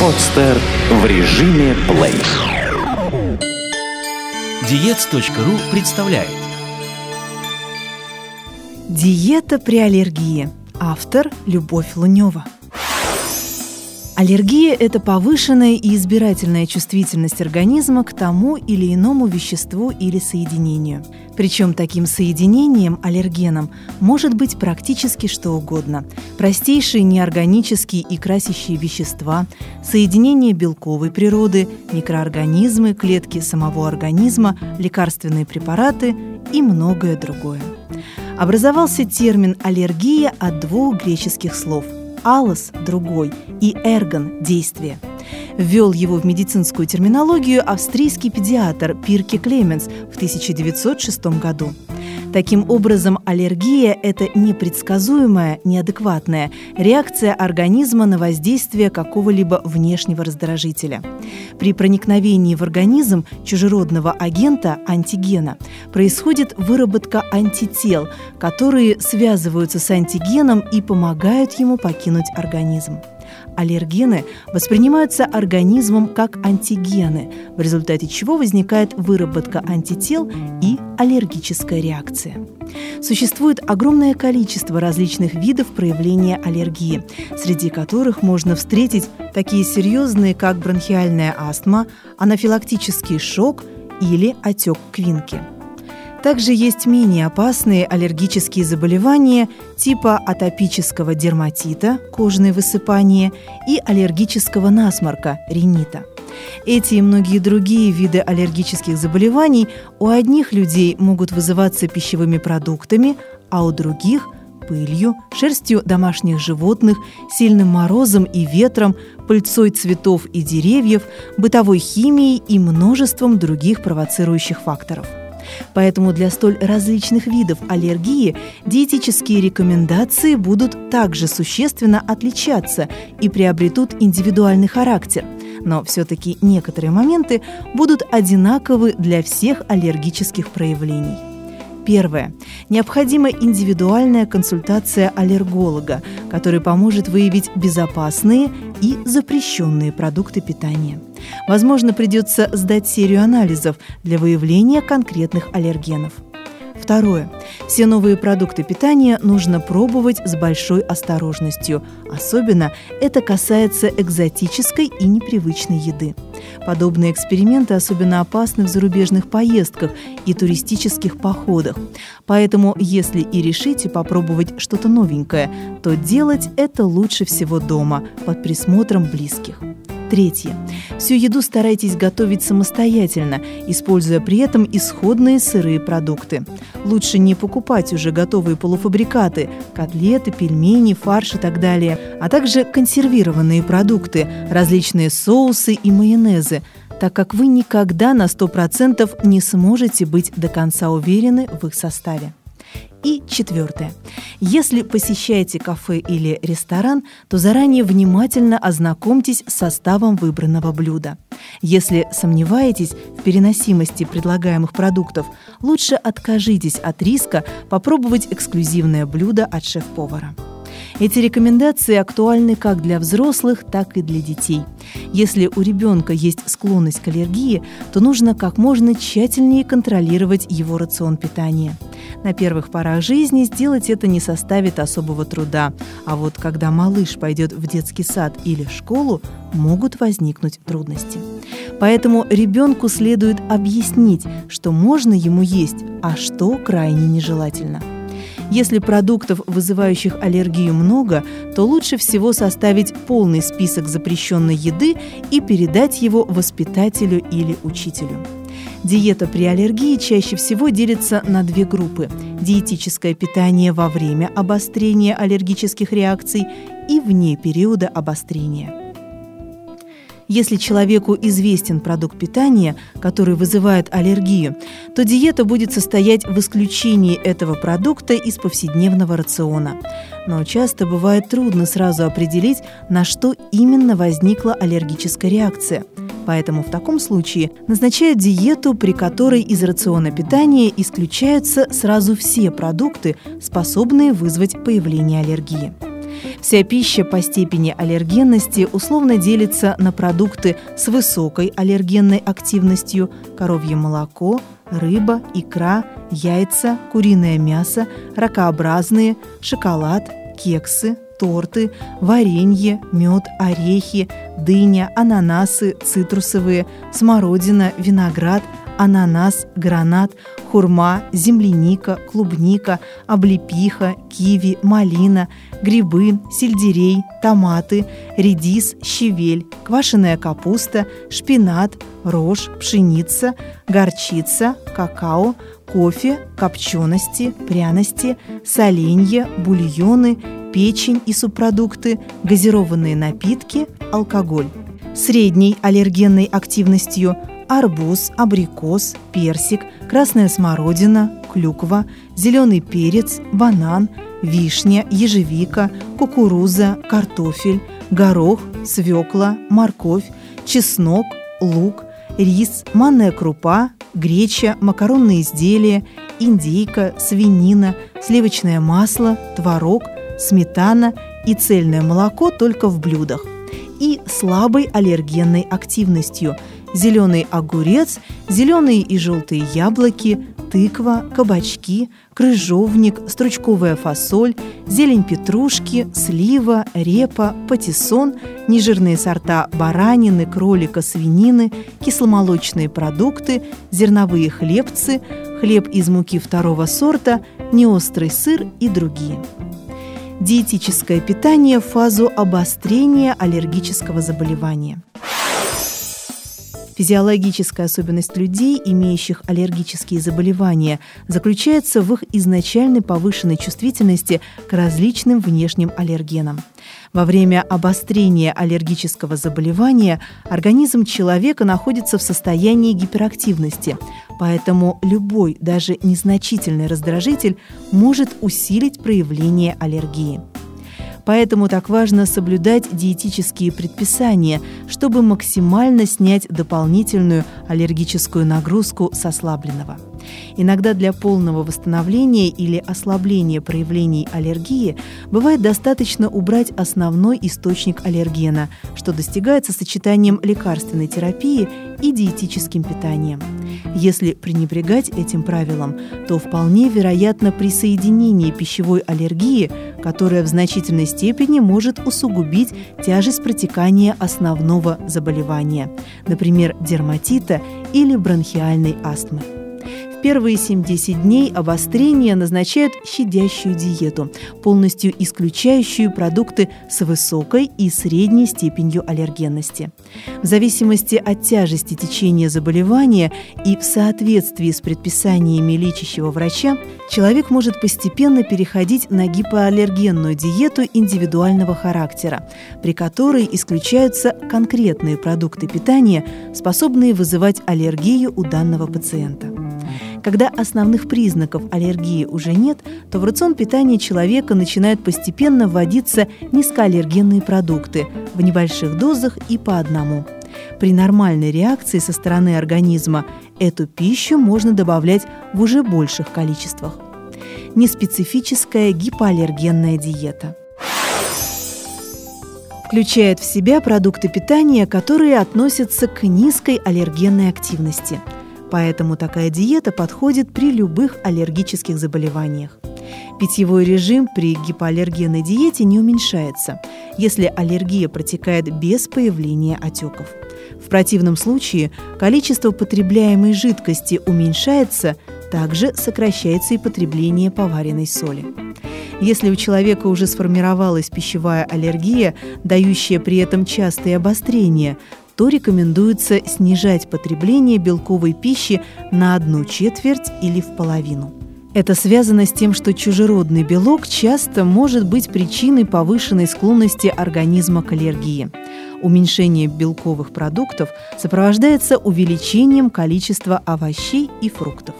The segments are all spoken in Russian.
Подстер в режиме плей. Диец.ру представляет Диета при аллергии. Автор Любовь Лунева. Аллергия – это повышенная и избирательная чувствительность организма к тому или иному веществу или соединению. Причем таким соединением, аллергеном, может быть практически что угодно. Простейшие неорганические и красящие вещества, соединения белковой природы, микроорганизмы, клетки самого организма, лекарственные препараты и многое другое. Образовался термин «аллергия» от двух греческих слов – алос – другой, и эргон – действие. Ввел его в медицинскую терминологию австрийский педиатр Пирке Клеменс в 1906 году. Таким образом, аллергия – это непредсказуемая, неадекватная реакция организма на воздействие какого-либо внешнего раздражителя. При проникновении в организм чужеродного агента, антигена, происходит выработка антител, которые связываются с антигеном и помогают ему покинуть организм. Аллергены воспринимаются организмом как антигены, в результате чего возникает выработка антител и аллергическая реакция. Существует огромное количество различных видов проявления аллергии, среди которых можно встретить такие серьезные, как бронхиальная астма, анафилактический шок или отек квинки – также есть менее опасные аллергические заболевания типа атопического дерматита, кожные высыпания и аллергического насморка, ринита. Эти и многие другие виды аллергических заболеваний у одних людей могут вызываться пищевыми продуктами, а у других – пылью, шерстью домашних животных, сильным морозом и ветром, пыльцой цветов и деревьев, бытовой химией и множеством других провоцирующих факторов – Поэтому для столь различных видов аллергии диетические рекомендации будут также существенно отличаться и приобретут индивидуальный характер. Но все-таки некоторые моменты будут одинаковы для всех аллергических проявлений. Первое. Необходима индивидуальная консультация аллерголога, который поможет выявить безопасные и запрещенные продукты питания. Возможно, придется сдать серию анализов для выявления конкретных аллергенов. Второе. Все новые продукты питания нужно пробовать с большой осторожностью. Особенно это касается экзотической и непривычной еды. Подобные эксперименты особенно опасны в зарубежных поездках и туристических походах. Поэтому, если и решите попробовать что-то новенькое, то делать это лучше всего дома, под присмотром близких. Третье. Всю еду старайтесь готовить самостоятельно, используя при этом исходные сырые продукты. Лучше не покупать уже готовые полуфабрикаты – котлеты, пельмени, фарш и так далее, а также консервированные продукты, различные соусы и майонезы, так как вы никогда на 100% не сможете быть до конца уверены в их составе. И четвертое. Если посещаете кафе или ресторан, то заранее внимательно ознакомьтесь с составом выбранного блюда. Если сомневаетесь в переносимости предлагаемых продуктов, лучше откажитесь от риска попробовать эксклюзивное блюдо от шеф-повара. Эти рекомендации актуальны как для взрослых, так и для детей. Если у ребенка есть склонность к аллергии, то нужно как можно тщательнее контролировать его рацион питания. На первых порах жизни сделать это не составит особого труда, а вот когда малыш пойдет в детский сад или школу, могут возникнуть трудности. Поэтому ребенку следует объяснить, что можно ему есть, а что крайне нежелательно – если продуктов, вызывающих аллергию, много, то лучше всего составить полный список запрещенной еды и передать его воспитателю или учителю. Диета при аллергии чаще всего делится на две группы – диетическое питание во время обострения аллергических реакций и вне периода обострения. Если человеку известен продукт питания, который вызывает аллергию, то диета будет состоять в исключении этого продукта из повседневного рациона. Но часто бывает трудно сразу определить, на что именно возникла аллергическая реакция. Поэтому в таком случае назначают диету, при которой из рациона питания исключаются сразу все продукты, способные вызвать появление аллергии. Вся пища по степени аллергенности условно делится на продукты с высокой аллергенной активностью – коровье молоко, рыба, икра, яйца, куриное мясо, ракообразные, шоколад, кексы, торты, варенье, мед, орехи, дыня, ананасы, цитрусовые, смородина, виноград, ананас, гранат, хурма, земляника, клубника, облепиха, киви, малина, грибы, сельдерей, томаты, редис, щавель, квашеная капуста, шпинат, рожь, пшеница, горчица, какао, кофе, копчености, пряности, соленья, бульоны, печень и субпродукты, газированные напитки, алкоголь. Средней аллергенной активностью арбуз, абрикос, персик, красная смородина, клюква, зеленый перец, банан, вишня, ежевика, кукуруза, картофель, горох, свекла, морковь, чеснок, лук, рис, манная крупа, греча, макаронные изделия, индейка, свинина, сливочное масло, творог, сметана и цельное молоко только в блюдах и слабой аллергенной активностью – зеленый огурец, зеленые и желтые яблоки, тыква, кабачки, крыжовник, стручковая фасоль, зелень петрушки, слива, репа, патиссон, нежирные сорта баранины, кролика, свинины, кисломолочные продукты, зерновые хлебцы, хлеб из муки второго сорта, неострый сыр и другие. Диетическое питание в фазу обострения аллергического заболевания – Физиологическая особенность людей, имеющих аллергические заболевания, заключается в их изначальной повышенной чувствительности к различным внешним аллергенам. Во время обострения аллергического заболевания организм человека находится в состоянии гиперактивности, поэтому любой, даже незначительный раздражитель может усилить проявление аллергии. Поэтому так важно соблюдать диетические предписания, чтобы максимально снять дополнительную аллергическую нагрузку с ослабленного. Иногда для полного восстановления или ослабления проявлений аллергии бывает достаточно убрать основной источник аллергена, что достигается сочетанием лекарственной терапии и диетическим питанием. Если пренебрегать этим правилом, то вполне вероятно присоединение пищевой аллергии, которая в значительной степени может усугубить тяжесть протекания основного заболевания, например, дерматита или бронхиальной астмы первые 7-10 дней обострения назначают щадящую диету, полностью исключающую продукты с высокой и средней степенью аллергенности. В зависимости от тяжести течения заболевания и в соответствии с предписаниями лечащего врача, человек может постепенно переходить на гипоаллергенную диету индивидуального характера, при которой исключаются конкретные продукты питания, способные вызывать аллергию у данного пациента. Когда основных признаков аллергии уже нет, то в рацион питания человека начинают постепенно вводиться низкоаллергенные продукты в небольших дозах и по одному. При нормальной реакции со стороны организма эту пищу можно добавлять в уже больших количествах. Неспецифическая гипоаллергенная диета включает в себя продукты питания, которые относятся к низкой аллергенной активности – Поэтому такая диета подходит при любых аллергических заболеваниях. Питьевой режим при гипоаллергенной диете не уменьшается, если аллергия протекает без появления отеков. В противном случае количество потребляемой жидкости уменьшается, также сокращается и потребление поваренной соли. Если у человека уже сформировалась пищевая аллергия, дающая при этом частые обострения, то рекомендуется снижать потребление белковой пищи на одну четверть или в половину. Это связано с тем, что чужеродный белок часто может быть причиной повышенной склонности организма к аллергии. Уменьшение белковых продуктов сопровождается увеличением количества овощей и фруктов.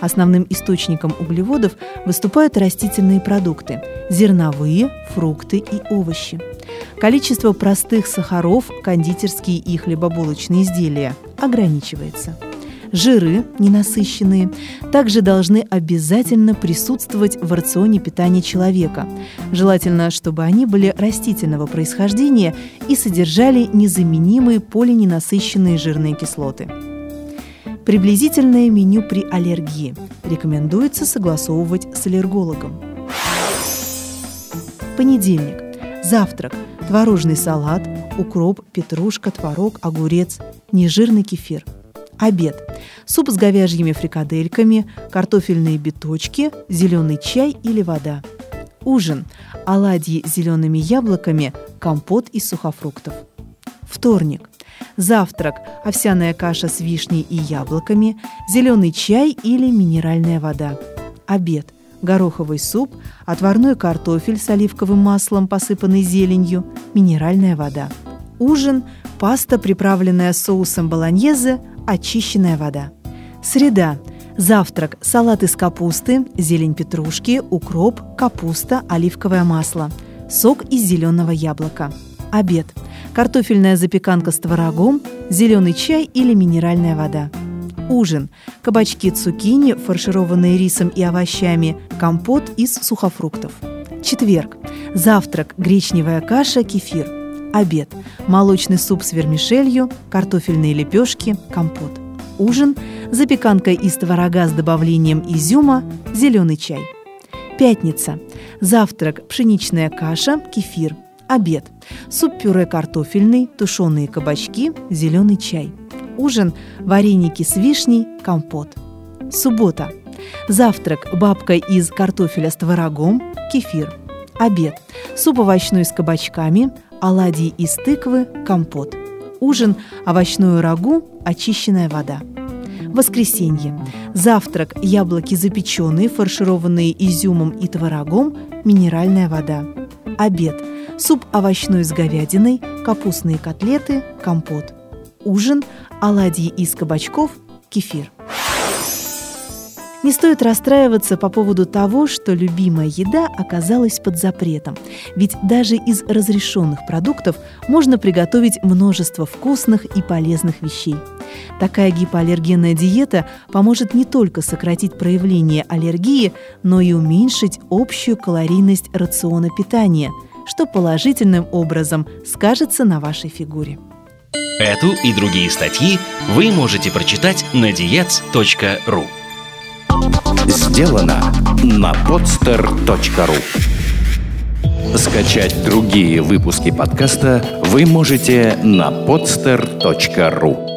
Основным источником углеводов выступают растительные продукты – зерновые, фрукты и овощи. Количество простых сахаров, кондитерские и хлебобулочные изделия ограничивается. жиры ненасыщенные также должны обязательно присутствовать в рационе питания человека. Желательно, чтобы они были растительного происхождения и содержали незаменимые полиненасыщенные жирные кислоты. Приблизительное меню при аллергии рекомендуется согласовывать с аллергологом. Понедельник. Завтрак. Творожный салат, укроп, петрушка, творог, огурец, нежирный кефир. Обед. Суп с говяжьими фрикадельками, картофельные биточки, зеленый чай или вода. Ужин. Оладьи с зелеными яблоками, компот из сухофруктов. Вторник. Завтрак – овсяная каша с вишней и яблоками, зеленый чай или минеральная вода. Обед – гороховый суп, отварной картофель с оливковым маслом, посыпанный зеленью, минеральная вода. Ужин – паста, приправленная соусом болоньезе, очищенная вода. Среда – завтрак – салат из капусты, зелень петрушки, укроп, капуста, оливковое масло, сок из зеленого яблока. Обед – картофельная запеканка с творогом, зеленый чай или минеральная вода. Ужин. Кабачки цукини, фаршированные рисом и овощами, компот из сухофруктов. Четверг. Завтрак. Гречневая каша, кефир. Обед. Молочный суп с вермишелью, картофельные лепешки, компот. Ужин. Запеканка из творога с добавлением изюма, зеленый чай. Пятница. Завтрак. Пшеничная каша, кефир. Обед. Суп-пюре картофельный, тушеные кабачки, зеленый чай. Ужин – вареники с вишней, компот. Суббота. Завтрак – бабка из картофеля с творогом, кефир. Обед – суп овощной с кабачками, оладьи из тыквы, компот. Ужин – овощную рагу, очищенная вода. Воскресенье. Завтрак – яблоки запеченные, фаршированные изюмом и творогом, минеральная вода. Обед – суп овощной с говядиной, капустные котлеты, компот. Ужин, оладьи из кабачков, кефир. Не стоит расстраиваться по поводу того, что любимая еда оказалась под запретом. Ведь даже из разрешенных продуктов можно приготовить множество вкусных и полезных вещей. Такая гипоаллергенная диета поможет не только сократить проявление аллергии, но и уменьшить общую калорийность рациона питания – что положительным образом скажется на вашей фигуре. Эту и другие статьи вы можете прочитать на diets.ru Сделано на podster.ru Скачать другие выпуски подкаста вы можете на podster.ru